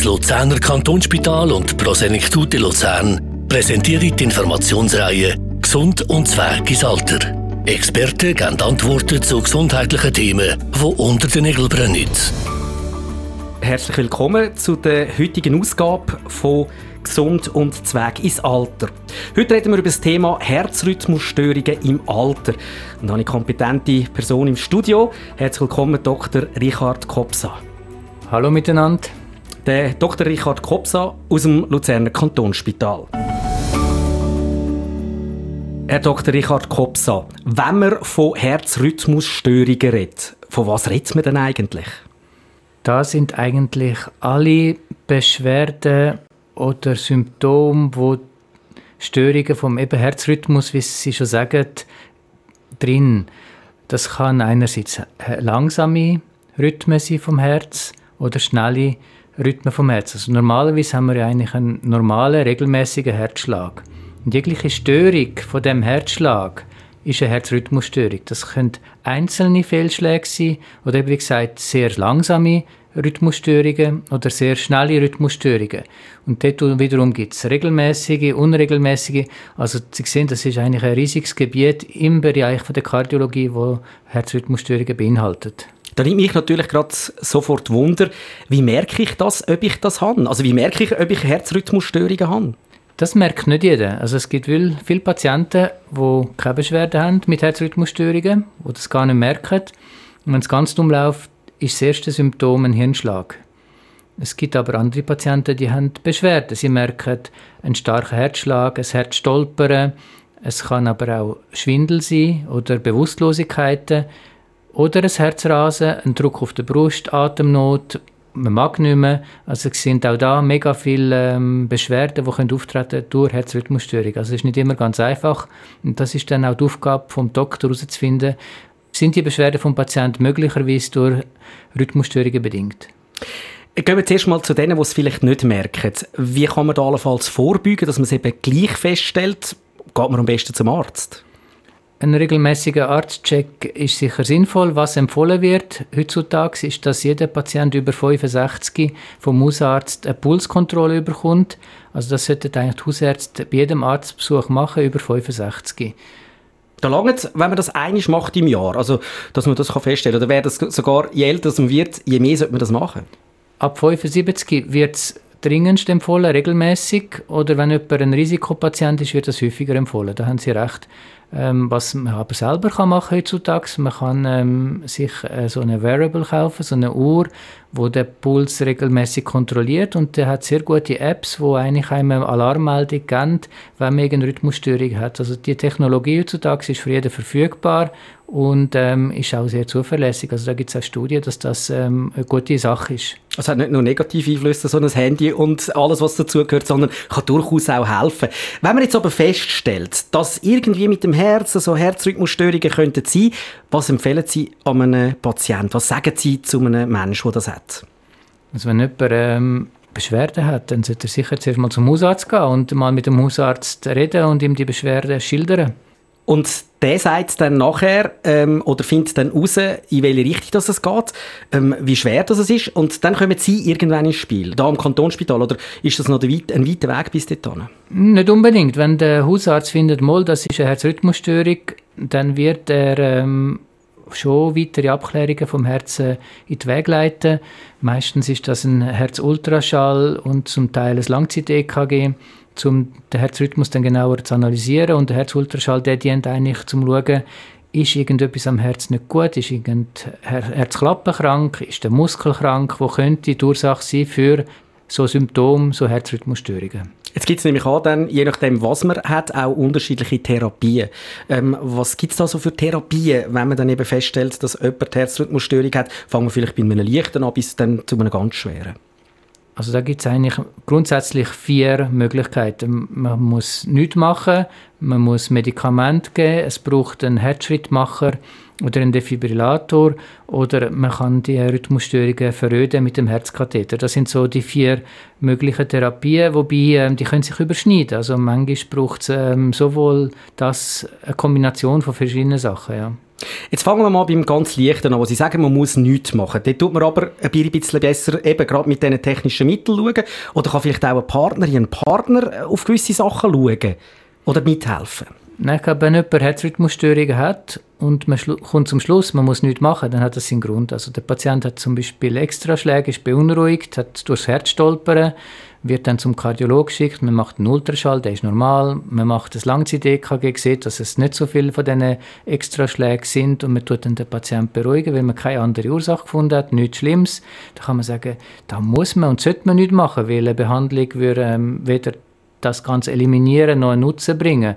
das Luzerner Kantonsspital und Prosenektute Luzern präsentieren die Informationsreihe Gesund und Zweig ins Alter. Experten geben Antworten zu gesundheitlichen Themen, die unter den Nägeln brennen. Herzlich willkommen zu der heutigen Ausgabe von Gesund und Zweig ins Alter. Heute reden wir über das Thema Herzrhythmusstörungen im Alter. Und da habe ich kompetente Person im Studio. Herzlich willkommen, Dr. Richard Kopsa. Hallo miteinander. Der Dr. Richard Kopsa aus dem Luzerner Kantonsspital. Herr Dr. Richard Kopsa, wenn man von Herzrhythmusstörungen redet, von was redet man denn eigentlich? Da sind eigentlich alle Beschwerden oder Symptome, wo Störungen vom eben Herzrhythmus, wie Sie schon sagen, drin. Das kann einerseits langsame Rhythmen sein vom Herz oder schnelle Rhythmen vom Herz. Also normalerweise haben wir ja eigentlich einen normalen, regelmäßigen Herzschlag. Und jegliche Störung von dem Herzschlag ist eine Herzrhythmusstörung. Das können einzelne Fehlschläge sein oder wie gesagt sehr langsame Rhythmusstörungen oder sehr schnelle Rhythmusstörungen. Und dort wiederum gibt es regelmäßige, unregelmäßige. Also Sie sehen, das ist eigentlich ein riesiges Gebiet im Bereich der Kardiologie, wo Herzrhythmusstörungen beinhaltet. Da nimmt mich natürlich gerade sofort Wunder, wie merke ich das, ob ich das habe? Also wie merke ich, ob ich Herzrhythmusstörungen habe? Das merkt nicht jeder. Also es gibt viele Patienten, die keine Beschwerden haben mit Herzrhythmusstörungen, die das gar nicht merken. Und wenn es ganz dumm läuft, ist das erste Symptom ein Hirnschlag. Es gibt aber andere Patienten, die haben Beschwerden. Sie merken einen starken Herzschlag, ein Herzstolpern. Es kann aber auch Schwindel sein oder Bewusstlosigkeiten oder ein Herzrasen, ein Druck auf der Brust, Atemnot, man mag nicht mehr. Also es sind auch da mega viele ähm, Beschwerden, die können auftreten durch Herzrhythmusstörung. Also es ist nicht immer ganz einfach. Und das ist dann auch die Aufgabe vom Doktor herauszufinden, sind die Beschwerden vom Patienten möglicherweise durch Rhythmusstörungen bedingt. Gehen wir zuerst mal zu denen, die es vielleicht nicht merken. Wie kann man da allenfalls vorbeugen, dass man es eben gleich feststellt? Geht man am besten zum Arzt? Ein regelmäßiger Arztcheck ist sicher sinnvoll. Was empfohlen wird heutzutage ist, dass jeder Patient über 65 vom Hausarzt eine Pulskontrolle bekommt. Also das sollten eigentlich die Hausärzte bei jedem Arztbesuch machen über 65. Da langt es, wenn man das einig macht im Jahr, also dass man das feststellen kann. Oder wäre das sogar, je älter man wird, je mehr sollte man das machen? Ab 75 wird es dringendst empfohlen, regelmäßig. Oder wenn jemand ein Risikopatient ist, wird das häufiger empfohlen. Da haben Sie recht. Ähm, was man aber selber kann machen heutzutage, man kann ähm, sich äh, so eine Wearable kaufen, so eine Uhr, wo der Puls regelmäßig kontrolliert und der hat sehr gute Apps, wo eigentlich einem eine Alarmmeldung geben, wenn man irgendeine Rhythmusstörung hat. Also die Technologie heutzutage ist für jeden verfügbar und ähm, ist auch sehr zuverlässig. Also da gibt es auch Studien, dass das ähm, eine gute Sache ist. Es hat nicht nur negative Einflüsse, so ein Handy und alles, was dazugehört, sondern kann durchaus auch helfen. Wenn man jetzt aber feststellt, dass irgendwie mit dem Herz so Herzrhythmusstörungen könnten sein, was empfehlen Sie an einem Patienten? Was sagen Sie zu einem Menschen, der das hat? Also wenn jemand ähm, Beschwerden hat, dann sollte er sicher zuerst mal zum Hausarzt gehen und mal mit dem Hausarzt reden und ihm die Beschwerden schildern. Und der sagt dann nachher ähm, oder findet dann raus, in welche Richtung das es geht, ähm, wie schwer das ist und dann kommen Sie irgendwann ins Spiel, da am Kantonsspital oder ist das noch ein weiter Weg bis dorthin? Nicht unbedingt. Wenn der Hausarzt findet, mal, das ist eine Herzrhythmusstörung, dann wird er ähm, schon weitere Abklärungen vom Herzen in die Wege leiten. Meistens ist das ein Herzultraschall und zum Teil ein Langzeit-EKG um den Herzrhythmus dann genauer zu analysieren. Und der Herzultraschall, der dient eigentlich zum Schauen, ist irgendetwas am Herz nicht gut, ist irgendein Herzklappe krank, ist der Muskel krank, wo könnte die Ursache sein für so Symptome, so Herzrhythmusstörungen. Jetzt gibt es nämlich auch dann, je nachdem, was man hat, auch unterschiedliche Therapien. Ähm, was gibt es da so für Therapien, wenn man dann eben feststellt, dass jemand Herzrhythmusstörung hat? Fangen wir vielleicht bei einem leichten an bis dann zu einem ganz schweren. Also da gibt es eigentlich grundsätzlich vier Möglichkeiten. Man muss nichts machen, man muss Medikamente geben, es braucht einen Herzschrittmacher oder einen Defibrillator oder man kann die Rhythmusstörungen verröden mit dem Herzkatheter. Das sind so die vier möglichen Therapien, wobei ähm, die können sich überschneiden. Also manchmal braucht es ähm, sowohl das eine Kombination von verschiedenen Sachen. Ja. Jetzt fangen wir mal beim ganz Leichten an, wo Sie sagen, man muss nichts machen. Dort tut man aber ein bisschen besser eben gerade mit diesen technischen Mitteln schauen. Oder kann vielleicht auch eine Partnerin, ein Partner auf gewisse Sachen schauen oder mithelfen. Nein, ich glaube, wenn jemand Herzrhythmusstörungen hat und man kommt zum Schluss, man muss nichts machen, dann hat das seinen Grund. Also der Patient hat zum Beispiel Extraschläge, ist beunruhigt, hat durchs Herz stolpern, wird dann zum Kardiologen geschickt, man macht einen Ultraschall, der ist normal, man macht das Langzeit-EKG, sieht, dass es nicht so viele von diesen Extraschlägen sind und man tut dann den Patienten beruhigen, weil man keine andere Ursache gefunden hat, nichts Schlimmes. Da kann man sagen, da muss man und sollte man nichts machen, weil eine Behandlung würde ähm, weder das Ganze eliminieren noch einen Nutzen bringen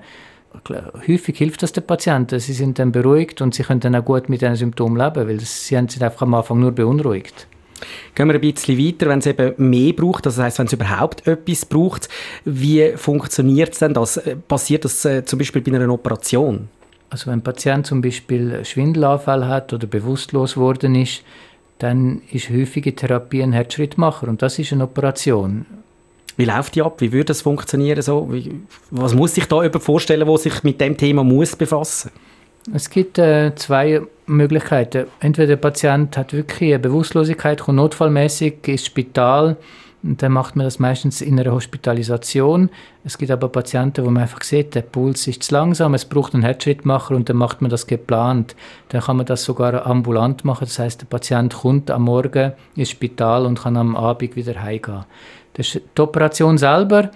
häufig hilft das den Patienten. Sie sind dann beruhigt und sie können dann auch gut mit diesen Symptomen leben, weil sie sind einfach am Anfang nur beunruhigt. Gehen wir ein bisschen weiter, wenn es eben mehr braucht, das heißt, wenn es überhaupt etwas braucht, wie funktioniert es denn das? Passiert das äh, zum Beispiel bei einer Operation? Also wenn ein Patient zum Beispiel Schwindelanfall hat oder bewusstlos worden ist, dann ist häufige Therapie ein Herzschrittmacher und das ist eine Operation. Wie läuft die ab? Wie würde das funktionieren? So? Was muss sich da jemand vorstellen, der sich mit dem Thema muss befassen Es gibt äh, zwei Möglichkeiten. Entweder der Patient hat wirklich eine Bewusstlosigkeit, kommt notfallmäßig ins Spital und dann macht man das meistens in einer Hospitalisation. Es gibt aber Patienten, wo man einfach sieht, der Puls ist zu langsam, es braucht einen Herzschrittmacher und dann macht man das geplant. Dann kann man das sogar ambulant machen. Das heißt, der Patient kommt am Morgen ins Spital und kann am Abend wieder heimgehen. Die Operation selber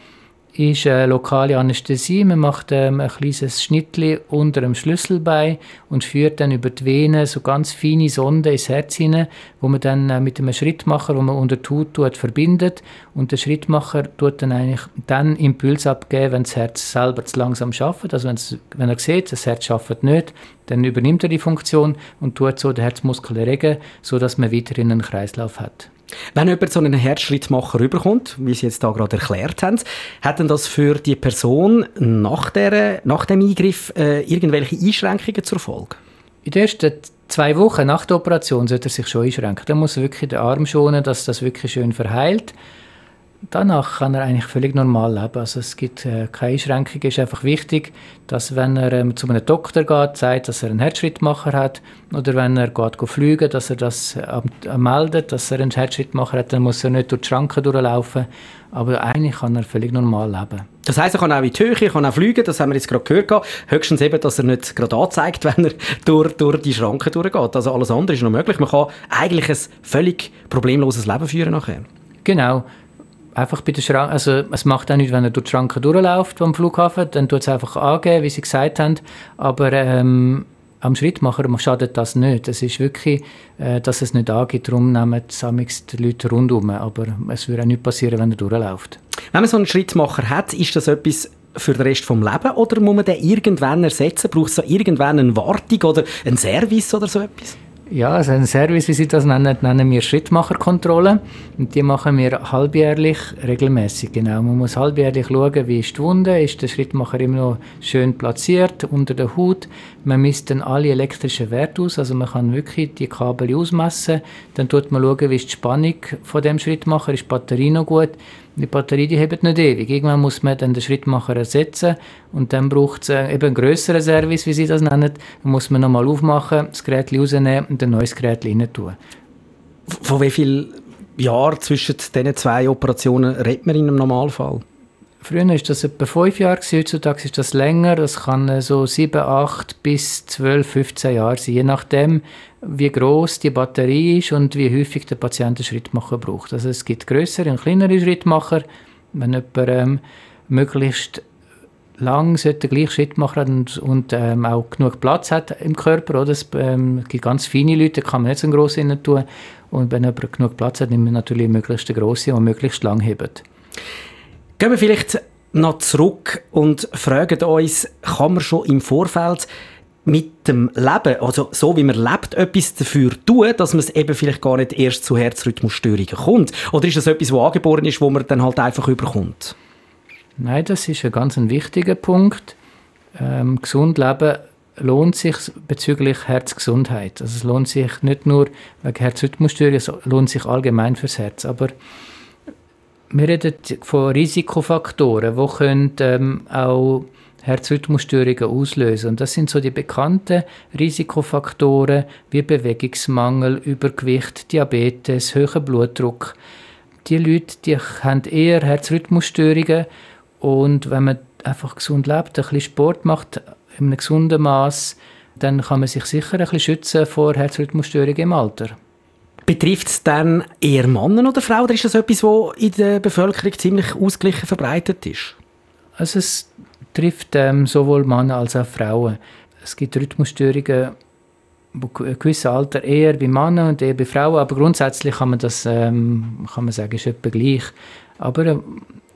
ist eine lokale Anästhesie. Man macht ähm, ein kleines Schnittli unter dem Schlüsselbein und führt dann über die Vene so ganz feine Sonde ins Herz hinein, wo man dann äh, mit einem Schrittmacher, wo man unter die Haut tut, verbindet. Und der Schrittmacher tut dann eigentlich dann Impuls abgeben, wenn das Herz selber zu langsam schafft. Also wenn er sieht, das Herz schafft nicht, dann übernimmt er die Funktion und tut so den Herzmuskel regen, sodass man weiterhin einen Kreislauf hat. Wenn jemand so einen Herzschrittmacher rüberkommt, wie Sie jetzt da gerade erklärt haben, hat denn das für die Person nach, der, nach dem Eingriff äh, irgendwelche Einschränkungen zur Folge? In den ersten zwei Wochen nach der Operation sollte er sich schon einschränken. Dann muss er wirklich den Arm schonen, dass das wirklich schön verheilt danach kann er eigentlich völlig normal leben. Also es gibt äh, keine Einschränkungen. Es ist einfach wichtig, dass wenn er ähm, zu einem Doktor geht, sagt, dass er einen Herzschrittmacher hat oder wenn er geht fliegen, dass er das äh, meldet, dass er einen Herzschrittmacher hat, dann muss er nicht durch die Schranken durchlaufen. Aber eigentlich kann er völlig normal leben. Das heißt, er kann auch in die Höhe, er kann auch fliegen, das haben wir jetzt gerade gehört. Höchstens eben, dass er nicht gerade anzeigt, wenn er durch, durch die Schranken durchgeht. Also alles andere ist noch möglich. Man kann eigentlich ein völlig problemloses Leben führen nachher. Genau einfach bei der Schranke, also es macht auch nicht, wenn er durch die Schranke durchläuft am Flughafen, dann tut es einfach angeben, wie sie gesagt haben, aber ähm, am Schrittmacher schadet das nicht. Es ist wirklich, äh, dass es nicht angeht, darum nehmen die Leute rundherum, aber es würde auch nicht passieren, wenn er durchläuft. Wenn man so einen Schrittmacher hat, ist das etwas für den Rest vom Leben oder muss man den irgendwann ersetzen? Braucht es irgendwann eine Wartung oder einen Service oder so etwas? Ja, also ein Service, wie Sie das nennen, nennen wir Schrittmacherkontrolle. Und die machen wir halbjährlich regelmäßig. Genau. Man muss halbjährlich schauen, wie ist die Wunde, ist der Schrittmacher immer noch schön platziert unter der Haut. Man misst dann alle elektrischen Werte aus, also man kann wirklich die Kabel ausmessen. Dann tut man schauen, wie ist die Spannung von dem Schrittmacher, ist die Batterie noch gut. Die Batterie die hebt nicht ewig. Irgendwann muss man dann den Schrittmacher ersetzen und dann braucht es äh, eben einen grösseren Service, wie sie das nennen. Dann muss man nochmal aufmachen, das Gerät rausnehmen und ein neues Gerät rein tun. Von wie viel Jahren zwischen diesen zwei Operationen redet man in einem Normalfall? Früher war das etwa fünf Jahre, heutzutage ist das länger. Das kann äh, so sieben, acht bis zwölf, 15 Jahre sein, je nachdem, wie groß die Batterie ist und wie häufig der Patient einen Schrittmacher braucht. Also es gibt größere und kleinere Schrittmacher. Wenn jemand ähm, möglichst lang sollte gleich Schritt machen und, und ähm, auch genug Platz hat im Körper. Oder? Es ähm, gibt ganz feine Leute, kann man nicht so einen grossen tun. Und wenn jemand genug Platz hat, nimmt man natürlich möglichst eine grosse und möglichst lang hebt. Gehen wir vielleicht noch zurück und fragen uns, kann man schon im Vorfeld mit dem Leben, also so wie man lebt, etwas dafür tun, dass man es eben vielleicht gar nicht erst zu Herzrhythmusstörungen kommt? Oder ist das etwas, was angeboren ist, wo man dann halt einfach überkommt? Nein, das ist ein ganz wichtiger Punkt. Ähm, gesund leben lohnt sich bezüglich Herzgesundheit. Also es lohnt sich nicht nur wegen Herzrhythmusstörungen, es lohnt sich allgemein fürs Herz. Aber wir reden von Risikofaktoren, die können ähm, auch Herzrhythmusstörungen auslösen. Und das sind so die bekannten Risikofaktoren wie Bewegungsmangel, Übergewicht, Diabetes, hoher Blutdruck. Die Leute die haben eher Herzrhythmusstörungen und wenn man einfach gesund lebt, ein bisschen Sport macht in einem gesunden Maß, dann kann man sich sicher ein bisschen schützen vor Herzrhythmusstörungen im Alter. Betrifft es dann eher Männer oder Frauen oder ist das etwas, was in der Bevölkerung ziemlich ausgeglichen verbreitet ist? Also es trifft ähm, sowohl Männer als auch Frauen. Es gibt Rhythmusstörungen, ein gewisses Alter eher bei Männern und eher bei Frauen, aber grundsätzlich kann man das ähm, kann man sagen, ist etwa gleich. Aber äh,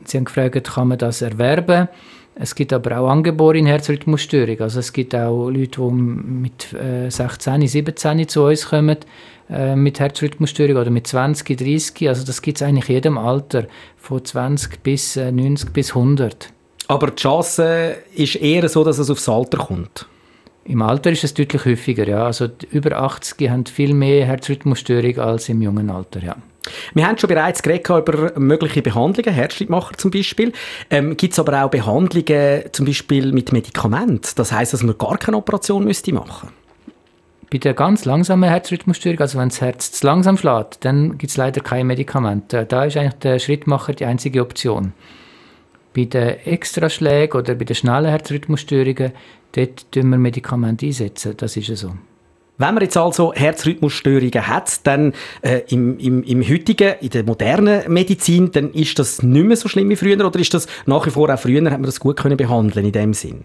Sie haben gefragt, kann man das erwerben? Es gibt aber auch angeborene Herzrhythmusstörungen. Also es gibt auch Leute, die mit äh, 16, 17 zu uns kommen äh, mit Herzrhythmusstörung oder mit 20, 30. Also das gibt es eigentlich in jedem Alter, von 20 bis äh, 90 bis 100. Aber die Chance ist eher so, dass es aufs Alter kommt. Im Alter ist es deutlich häufiger, ja. Also über 80 haben viel mehr Herzrhythmusstörung als im jungen Alter, ja. Wir haben schon bereits geredet über mögliche Behandlungen, Herzschrittmacher zum Beispiel. Ähm, Gibt es aber auch Behandlungen zum Beispiel mit Medikamenten? Das heißt, dass man gar keine Operation müsste machen Bei der ganz langsamen Herzrhythmusstörung, also wenn das Herz zu langsam schlägt, dann gibt es leider keine Medikamente. Da ist eigentlich der Schrittmacher die einzige Option. Bei den Extraschlägen oder bei den schnellen Herzrhythmusstörungen, dort tun wir Medikamente einsetzen. Das ist so. Wenn man jetzt also Herzrhythmusstörungen hat, dann äh, im, im, im heutigen, in der modernen Medizin, dann ist das nicht mehr so schlimm wie früher oder ist das nach wie vor auch früher, hat man das gut können behandeln in dem Sinn?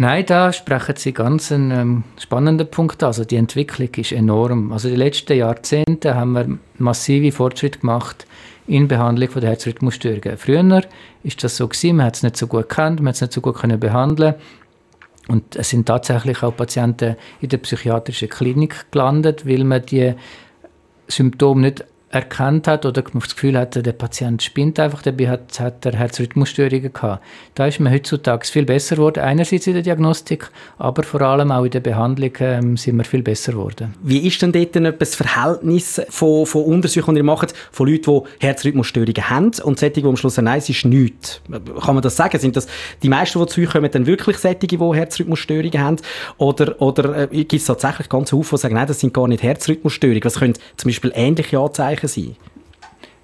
Nein, da sprechen Sie ganz einen ähm, spannenden Punkt an. Also die Entwicklung ist enorm. Also die letzten Jahrzehnte haben wir massive Fortschritte gemacht in Behandlung von der Herzrhythmusstörungen. Früher ist das so gewesen, man hat es nicht so gut gekannt, man hat es nicht so gut können behandeln. Und es sind tatsächlich auch Patienten in der psychiatrischen Klinik gelandet, weil man die Symptome nicht erkannt hat oder das Gefühl hatte, der Patient spinnt einfach, dabei hat, hat er Herzrhythmusstörungen gehabt. Da ist man heutzutage viel besser geworden, einerseits in der Diagnostik, aber vor allem auch in der Behandlung ähm, sind wir viel besser geworden. Wie ist denn dort das Verhältnis von, von Untersuchungen, die ihr macht, von Leuten, die Herzrhythmusstörungen haben und solche, die am Schluss sagen, nein, es ist nichts? Kann man das sagen? Sind das die meisten, die zu euch kommen, dann wirklich solche, die Herzrhythmusstörungen haben? Oder, oder äh, gibt es tatsächlich ganz viele, die sagen, nein, das sind gar nicht Herzrhythmusstörungen? Was können zum Beispiel ähnliche Anzeichen Anzeichen sein?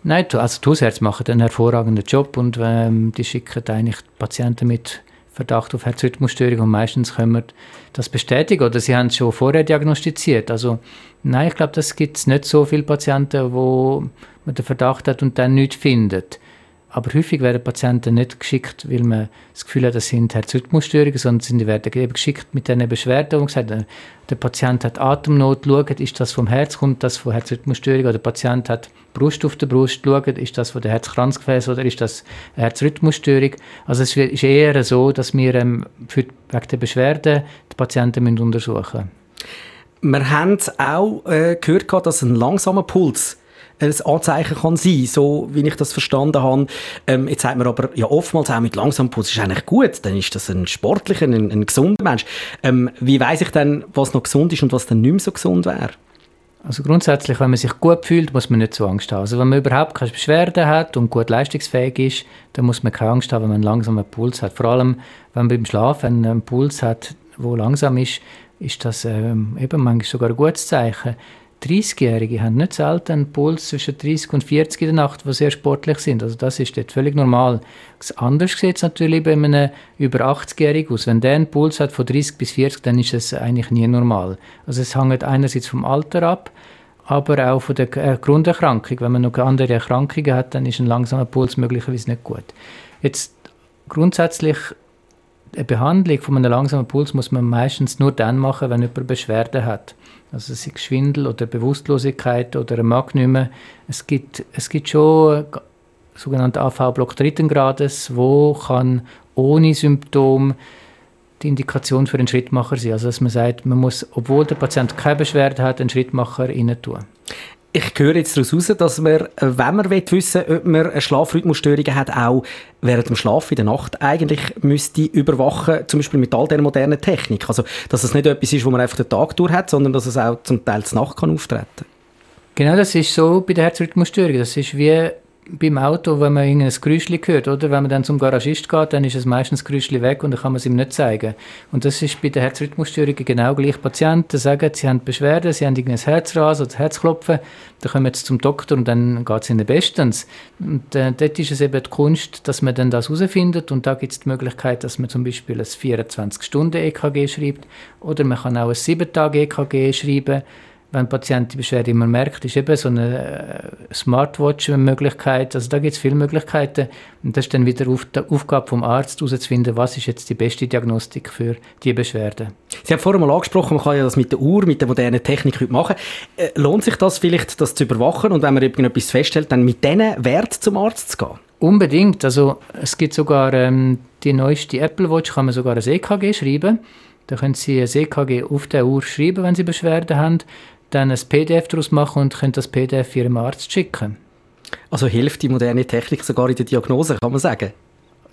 Nein, also die Hausärzte machen einen hervorragenden Job und ähm, die schicken eigentlich Patienten mit Verdacht auf Herzrhythmusstörung und meistens können wir das bestätigen oder sie haben es schon vorher diagnostiziert. Also nein, ich glaube, das gibt es nicht so viele Patienten, wo man den Verdacht hat und dann nichts findet. Aber häufig werden Patienten nicht geschickt, weil man das Gefühl hat, das sind Herzrhythmusstörungen, sondern sie werden eben geschickt mit diesen Beschwerden und gesagt, äh, der Patient hat Atemnot, schaut, ist das vom Herz, kommt das von Herzrhythmusstörung, oder der Patient hat Brust auf der Brust, schaut, ist das von der Herzkranzgefäß oder ist das Herzrhythmusstörung. Also es ist eher so, dass wir ähm, für, wegen der Beschwerden die Patienten untersuchen müssen. Wir haben auch äh, gehört, dass ein langsamer Puls ein Anzeichen kann sein, so wie ich das verstanden habe. Ähm, jetzt sagt man aber ja oftmals auch mit langsamem Puls ist eigentlich gut, dann ist das ein sportlicher, ein, ein gesunder Mensch. Ähm, wie weiß ich dann, was noch gesund ist und was dann nicht mehr so gesund wäre? Also grundsätzlich, wenn man sich gut fühlt, muss man nicht so Angst haben. Also wenn man überhaupt keine Beschwerden hat und gut leistungsfähig ist, dann muss man keine Angst haben, wenn man einen langsamen Puls hat. Vor allem, wenn man beim Schlafen einen Puls hat, der langsam ist, ist das ähm, eben manchmal sogar ein gutes Zeichen. 30-Jährige haben nicht selten einen Puls zwischen 30 und 40 in der Nacht, die sehr sportlich sind. Also das ist dort völlig normal. Anders sieht es natürlich bei einem über 80-Jährigen aus. Wenn der einen Puls hat von 30 bis 40, dann ist es eigentlich nie normal. Also es hängt einerseits vom Alter ab, aber auch von der äh, Grunderkrankung. Wenn man noch andere Erkrankungen hat, dann ist ein langsamer Puls möglicherweise nicht gut. Jetzt grundsätzlich eine Behandlung von einem langsamen Puls muss man meistens nur dann machen, wenn jemand Beschwerden hat. Also es Schwindel oder Bewusstlosigkeit oder ein mag nicht mehr. Es gibt, es gibt schon sogenannte AV-Block dritten Grades, wo kann ohne Symptom die Indikation für einen Schrittmacher sein. Also dass man sagt, man muss, obwohl der Patient keine Beschwerde hat, einen Schrittmacher rein tun ich höre jetzt daraus heraus, dass man, äh, wenn man wissen will, ob man eine Schlafrhythmusstörung hat, auch während dem Schlaf in der Nacht eigentlich müsste überwachen, zum Beispiel mit all der modernen Technik. Also, dass es nicht etwas ist, wo man einfach den Tag durch hat, sondern dass es auch zum Teil zur Nacht kann auftreten Genau, das ist so bei der Herzrhythmusstörung. Das ist wie beim Auto, wenn man irgendein Geräusch hört, oder? Wenn man dann zum Garagist geht, dann ist es meistens das Geräusch weg und dann kann man es ihm nicht zeigen. Und das ist bei den Herzrhythmusstörungen genau gleich. Patienten sagen, sie haben Beschwerden, sie haben irgendein Herzrasen oder Herzklopfen, dann kommen sie zum Doktor und dann geht es ihnen bestens. Und äh, dort ist es eben die Kunst, dass man dann das herausfindet und da gibt es die Möglichkeit, dass man zum Beispiel ein 24-Stunden-EKG schreibt oder man kann auch ein 7-Tage-EKG schreiben wenn der Patient die Beschwerde immer merkt, ist eben so eine äh, Smartwatch-Möglichkeit. Also da gibt es viele Möglichkeiten. Und das ist dann wieder auf die Aufgabe vom Arzt, herauszufinden, was ist jetzt die beste Diagnostik für die Beschwerde. Sie haben vorhin mal angesprochen, man kann ja das mit der Uhr, mit der modernen Technik heute machen. Äh, lohnt sich das vielleicht, das zu überwachen und wenn man irgendetwas feststellt, dann mit diesen Wert zum Arzt zu gehen? Unbedingt. Also es gibt sogar ähm, die neueste Apple Watch, kann man sogar ein EKG schreiben. Da können Sie ein EKG auf der Uhr schreiben, wenn Sie Beschwerden haben dann ein PDF daraus machen und können das PDF Ihrem Arzt schicken. Also hilft die moderne Technik sogar in der Diagnose, kann man sagen?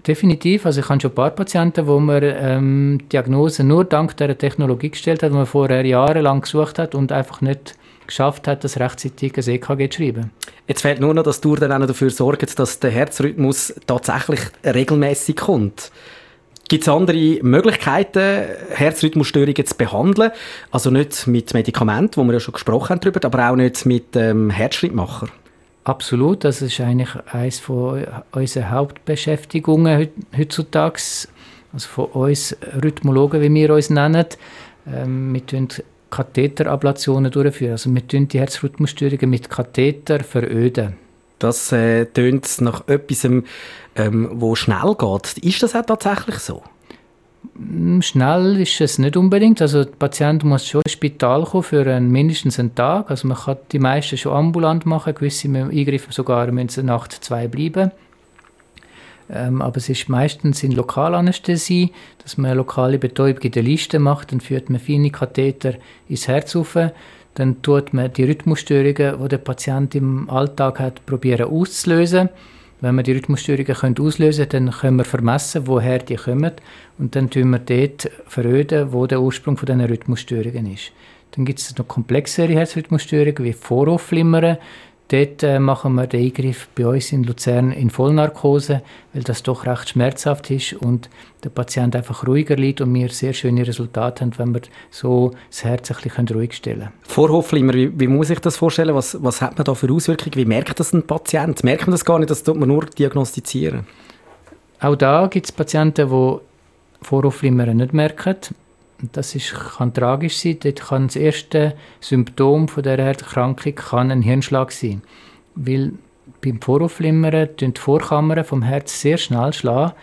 Definitiv. Also ich habe schon ein paar Patienten, wo man ähm, Diagnose nur dank dieser Technologie gestellt hat, die man vorher jahrelang gesucht hat und einfach nicht geschafft hat, das rechtzeitig ein EKG zu schreiben. Jetzt fehlt nur noch, dass du dann auch dafür sorgt, dass der Herzrhythmus tatsächlich regelmäßig kommt. Gibt es andere Möglichkeiten, Herzrhythmusstörungen zu behandeln? Also nicht mit Medikamenten, wo wir ja schon gesprochen haben darüber, aber auch nicht mit ähm, Herzschrittmacher? Absolut, das ist eigentlich eines von unseren Hauptbeschäftigungen heutzutage. Also von uns Rhythmologen, wie wir uns nennen. Ähm, wir führen Katheterablationen durchführen. Also wir die Herzrhythmusstörungen mit Katheter veröden. Das äh, nach etwas, ähm, wo schnell geht. Ist das auch tatsächlich so? Mm, schnell ist es nicht unbedingt. Also der Patient muss schon ins Spital kommen für einen, mindestens einen Tag. Also man kann die meisten schon ambulant machen, gewisse Eingriffe sogar müssen Nacht zwei bleiben. Ähm, aber es ist meistens in Lokalanästhesie, dass man eine lokale Betäubung in der Liste macht, dann führt man feine Katheter ins Herz auf dann tut man die Rhythmusstörungen, die der Patient im Alltag hat, probieren auszulösen. Wenn wir die Rhythmusstörungen können auslösen können, dann können wir vermessen, woher die kommen. Und dann tun wir dort veröden, wo der Ursprung von diesen Rhythmusstörungen ist. Dann gibt es noch komplexere Herzrhythmusstörungen wie Vorhofflimmern. Dort äh, machen wir den Eingriff bei uns in Luzern in Vollnarkose, weil das doch recht schmerzhaft ist und der Patient einfach ruhiger liegt und wir sehr schöne Resultate haben, wenn wir so das Herz ein bisschen ruhig stellen können. Vorhofflimmer, wie, wie muss ich das vorstellen? Was, was hat man da für Auswirkungen? Wie merkt das ein Patient? Merkt man das gar nicht, das tut man nur diagnostizieren? Auch da gibt es Patienten, die Vorhofflimmer nicht merken. Das ist, kann tragisch sein. Dort kann das erste Symptom von dieser Erkrankung kann ein Hirnschlag sein. Weil beim Voraufflimmern die Vorkammern vom Herz sehr schnell schlagen,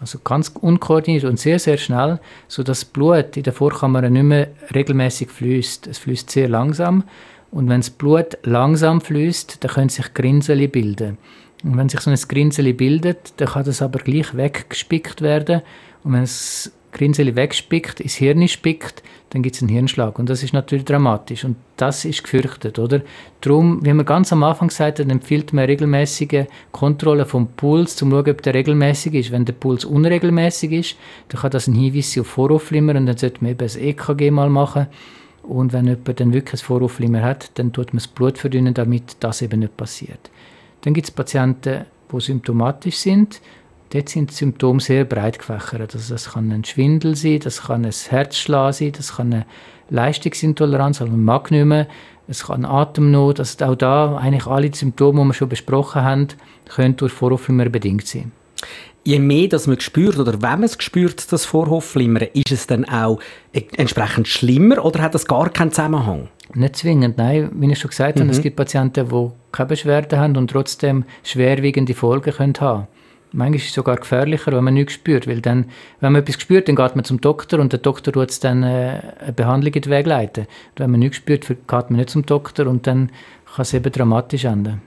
also ganz unkoordiniert und sehr, sehr schnell, sodass das Blut in der Vorkammer nicht mehr regelmäßig fließt. Es fließt sehr langsam und wenn das Blut langsam fließt, dann können sich Grinseli bilden. Und wenn sich so ein Grinseli bildet, dann kann das aber gleich weggespickt werden und wenn es Grinseli wegspickt, ins Hirn spickt, dann gibt es einen Hirnschlag. Und das ist natürlich dramatisch. Und das ist gefürchtet, oder? Darum, wie man ganz am Anfang gesagt hat, empfiehlt man regelmäßige Kontrolle vom Puls, um zu schauen, ob der regelmäßig ist. Wenn der Puls unregelmäßig ist, dann kann das ein Hinweis auf Voraufflimmern und dann sollte man eben ein EKG mal machen. Und wenn jemand dann wirklich ein Voraufflimmer hat, dann tut man das Blut verdünnen, damit das eben nicht passiert. Dann gibt es Patienten, die symptomatisch sind, Dort sind die Symptome sehr breit gefächert. Also das kann ein Schwindel sein, das kann ein Herzschlag sein, das kann eine Leistungsintoleranz, also Magnum, es kann Atemnot. Also auch da eigentlich alle Symptome, die wir schon besprochen haben, können durch Vorhofflimmern bedingt sein. Je mehr das man spürt oder wenn man es spürt, das Vorhofflimmern, ist es dann auch entsprechend schlimmer oder hat das gar keinen Zusammenhang? Nicht zwingend, nein. Wie ich schon gesagt mhm. habe, es mhm. gibt Patienten, die keine Beschwerden haben und trotzdem schwerwiegende Folgen können haben Manchmal ist es sogar gefährlicher, wenn man nichts spürt, weil dann, wenn man etwas spürt, dann geht man zum Doktor und der Doktor tut dann äh, eine Behandlung in den Weg leiten. Und wenn man nichts spürt, geht man nicht zum Doktor und dann kann es eben dramatisch enden.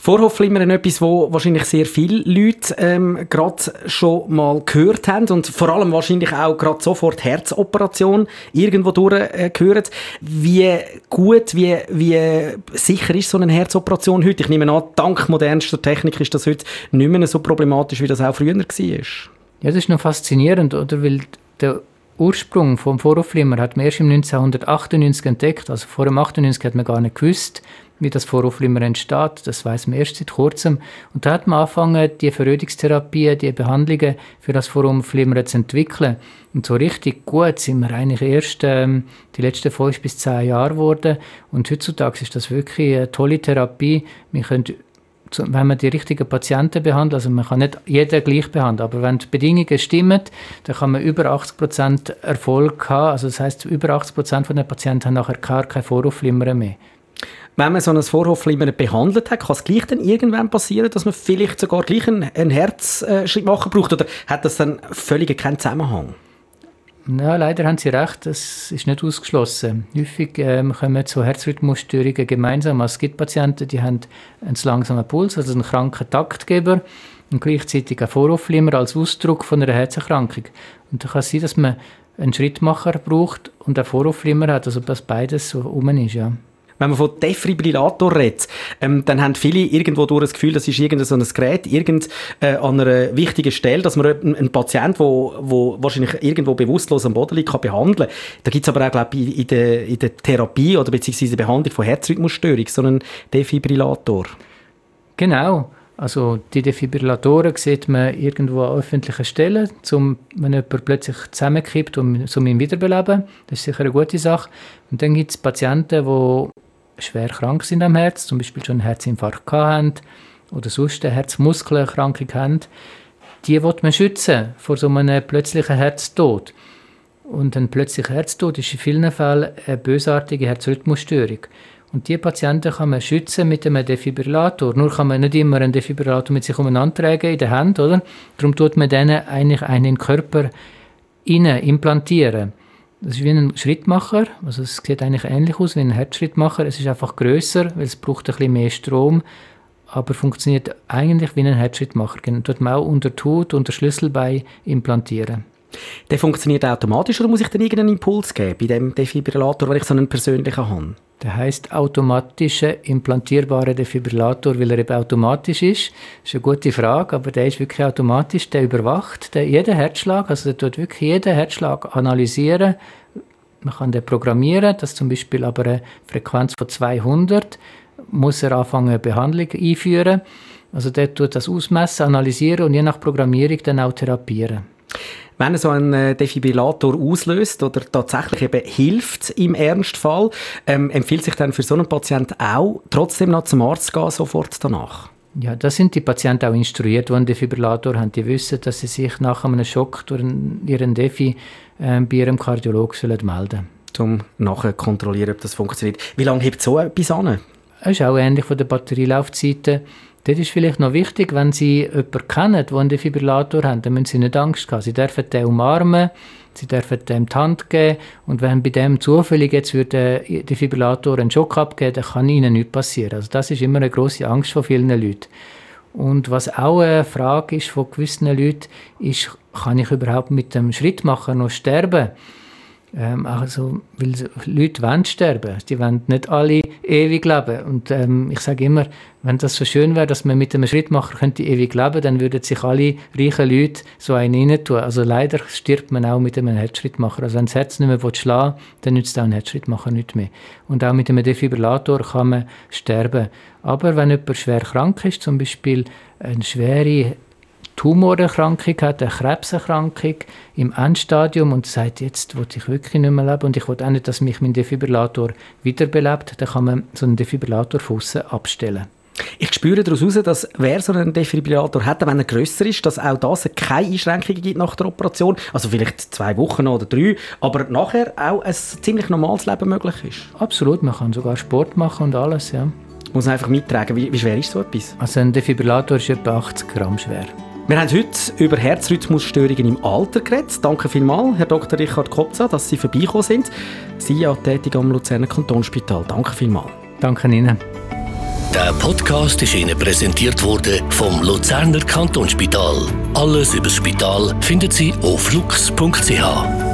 Vorhofflimmern etwas, wo wahrscheinlich sehr viele Leute ähm, gerade schon mal gehört haben und vor allem wahrscheinlich auch gerade sofort Herzoperation irgendwo durchgehört. Äh, wie gut, wie, wie sicher ist so eine Herzoperation heute? Ich nehme an, dank modernster Technik ist das heute nicht mehr so problematisch, wie das auch früher war. Ja, das ist noch faszinierend, oder? Weil der Ursprung vom Vorhofflimmer hat man erst im 1998 entdeckt. Also vor dem 98 hat man gar nicht gewusst, wie das Vorhofflimmer entsteht. Das weiß man erst seit kurzem. Und da hat man angefangen, die Verrödungstherapie, die Behandlungen für das Vorhofflimmer zu entwickeln. Und so richtig gut sind wir eigentlich erst ähm, die letzten fünf bis zehn Jahre geworden. Und heutzutage ist das wirklich eine tolle Therapie. Wir können wenn man die richtigen Patienten behandelt, also man kann nicht jeden gleich behandeln, aber wenn die Bedingungen stimmen, dann kann man über 80% Erfolg haben. Also das heißt, über 80% von den Patienten haben nachher gar kein Vorhofflimmern mehr. Wenn man so ein Vorhofflimmern behandelt hat, kann es gleich dann irgendwann passieren, dass man vielleicht sogar gleich einen, einen Herzschritt machen braucht? Oder hat das dann völlig keinen Zusammenhang? Ja, leider haben Sie recht, das ist nicht ausgeschlossen. Häufig ähm, kommen so Herzrhythmusstörungen gemeinsam. Also es gibt Patienten, die haben einen langsamen Puls, also einen kranken Taktgeber und gleichzeitig einen Vorhofflimmer als Ausdruck von einer Herzerkrankung. Und da kann es sein, dass man einen Schrittmacher braucht und einen Vorhofflimmer hat, also dass beides so rum ist, ja wenn man von Defibrillator redet, ähm, dann haben viele irgendwo durch das Gefühl, das ist irgendein so ein Gerät, irgend äh, an einer wichtigen Stelle, dass man einen, einen Patient, wo, wo wahrscheinlich irgendwo bewusstlos am Boden liegt, kann behandeln. Da gibt es aber auch, glaube ich, in der, in der Therapie oder beziehungsweise der Behandlung von Herzrhythmusstörung so einen Defibrillator. Genau. Also die Defibrillatoren sieht man irgendwo an öffentlichen Stellen, zum, wenn jemand plötzlich zusammenkippt, um, um ihn wiederbeleben. Das ist sicher eine gute Sache. Und dann gibt es Patienten, die schwer krank sind am Herz, zum Beispiel schon einen Herzinfarkt haben oder sonst eine Herzmuskelerkrankung haben, die will man schützen vor so einem plötzlichen Herztod. Und ein plötzlicher Herztod ist in vielen Fällen eine bösartige Herzrhythmusstörung. Und diese Patienten kann man schützen mit einem Defibrillator. Nur kann man nicht immer einen Defibrillator mit sich umeinander tragen in der Hand, oder? Darum tut man denen eigentlich einen in den Körper implantieren. Das ist wie ein Schrittmacher, also es sieht eigentlich ähnlich aus wie ein Herzschrittmacher. Es ist einfach größer, weil es braucht ein bisschen mehr Strom, aber funktioniert eigentlich wie ein Herzschrittmacher. Den tut man auch unter die Haut, unter Schlüsselbein implantieren. Der funktioniert automatisch oder muss ich dann irgendeinen Impuls geben bei dem Defibrillator, wenn ich so einen persönlichen habe? Der heißt automatischer implantierbarer Defibrillator, weil er eben automatisch ist. Das ist eine gute Frage, aber der ist wirklich automatisch. Der überwacht der jeden Herzschlag, also der tut wirklich jeden Herzschlag analysieren. Man kann den programmieren, dass zum Beispiel aber eine Frequenz von 200 muss er anfangen eine Behandlung einführen. Also der tut das ausmessen, analysieren und je nach Programmierung dann auch therapieren. Wenn er so einen äh, Defibrillator auslöst oder tatsächlich eben hilft im Ernstfall, ähm, empfiehlt sich dann für so einen Patienten auch, trotzdem noch zum Arzt zu gehen, sofort danach? Ja, da sind die Patienten auch instruiert, die einen Defibrillator haben. Die wissen, dass sie sich nach einem Schock durch ihren Defi äh, bei ihrem Kardiologen melden sollen. Um nachher kontrollieren, ob das funktioniert. Wie lange hebt so etwas an? Es ist auch ähnlich von den Batterielaufzeiten. Dort ist vielleicht noch wichtig, wenn Sie jemanden kennen, der einen Defibrillator hat, dann müssen Sie nicht Angst haben. Sie dürfen den umarmen, Sie dürfen dem die Hand geben und wenn bei dem zufällig jetzt würde der Defibrillator einen Schock abgeben, dann kann Ihnen nichts passieren. Also das ist immer eine große Angst von vielen Leuten. Und was auch eine Frage ist von gewissen Leuten, ist, kann ich überhaupt mit dem Schrittmacher noch sterben? Ähm, also, weil Leute wollen sterben. Die wollen nicht alle ewig leben. Und ähm, ich sage immer, wenn das so schön wäre, dass man mit einem Schrittmacher könnte ewig leben, dann würden sich alle reichen Leute so einen rein tun. Also leider stirbt man auch mit einem Herzschrittmacher. Also wenn das Herz nicht mehr schlagen dann nützt auch ein Herzschrittmacher nicht mehr. Und auch mit einem Defibrillator kann man sterben. Aber wenn jemand schwer krank ist, zum Beispiel eine schwere Tumorerkrankung hat, eine Krebserkrankung im Endstadium und sagt, jetzt will ich wirklich nicht mehr leben und ich will auch nicht, dass mich mein Defibrillator wiederbelebt, dann kann man so einen Defibrillator von abstellen. Ich spüre daraus heraus, dass wer so einen Defibrillator hat, wenn er grösser ist, dass auch das keine Einschränkungen gibt nach der Operation. Also vielleicht zwei Wochen oder drei, aber nachher auch ein ziemlich normales Leben möglich ist. Absolut, man kann sogar Sport machen und alles, ja. Muss man einfach mittragen. Wie, wie schwer ist so etwas? Also ein Defibrillator ist etwa 80 Gramm schwer. Wir haben heute über Herzrhythmusstörungen im Alter geredet. Danke vielmals, Herr Dr. Richard Kopza, dass Sie vorbeigekommen sind. Sie ja tätig am Luzerner Kantonsspital. Danke vielmals. Danke Ihnen. Der Podcast ist Ihnen präsentiert worden vom Luzerner Kantonsspital. Alles über das Spital finden Sie auf lux.ch.